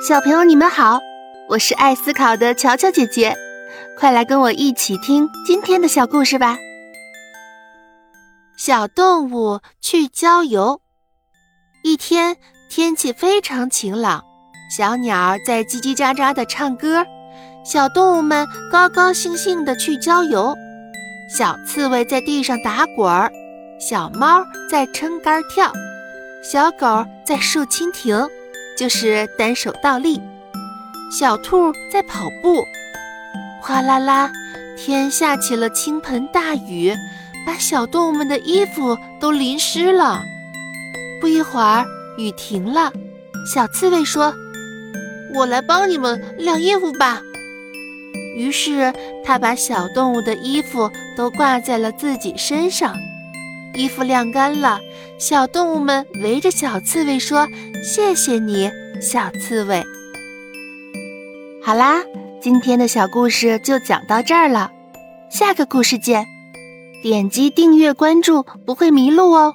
小朋友，你们好，我是爱思考的乔乔姐姐，快来跟我一起听今天的小故事吧。小动物去郊游。一天，天气非常晴朗，小鸟在叽叽喳喳的唱歌，小动物们高高兴兴的去郊游。小刺猬在地上打滚儿，小猫在撑杆跳，小狗在竖蜻蜓。就是单手倒立，小兔在跑步，哗啦啦，天下起了倾盆大雨，把小动物们的衣服都淋湿了。不一会儿，雨停了，小刺猬说：“我来帮你们晾衣服吧。”于是，他把小动物的衣服都挂在了自己身上。衣服晾干了，小动物们围着小刺猬说：“谢谢你，小刺猬。”好啦，今天的小故事就讲到这儿了，下个故事见！点击订阅关注，不会迷路哦。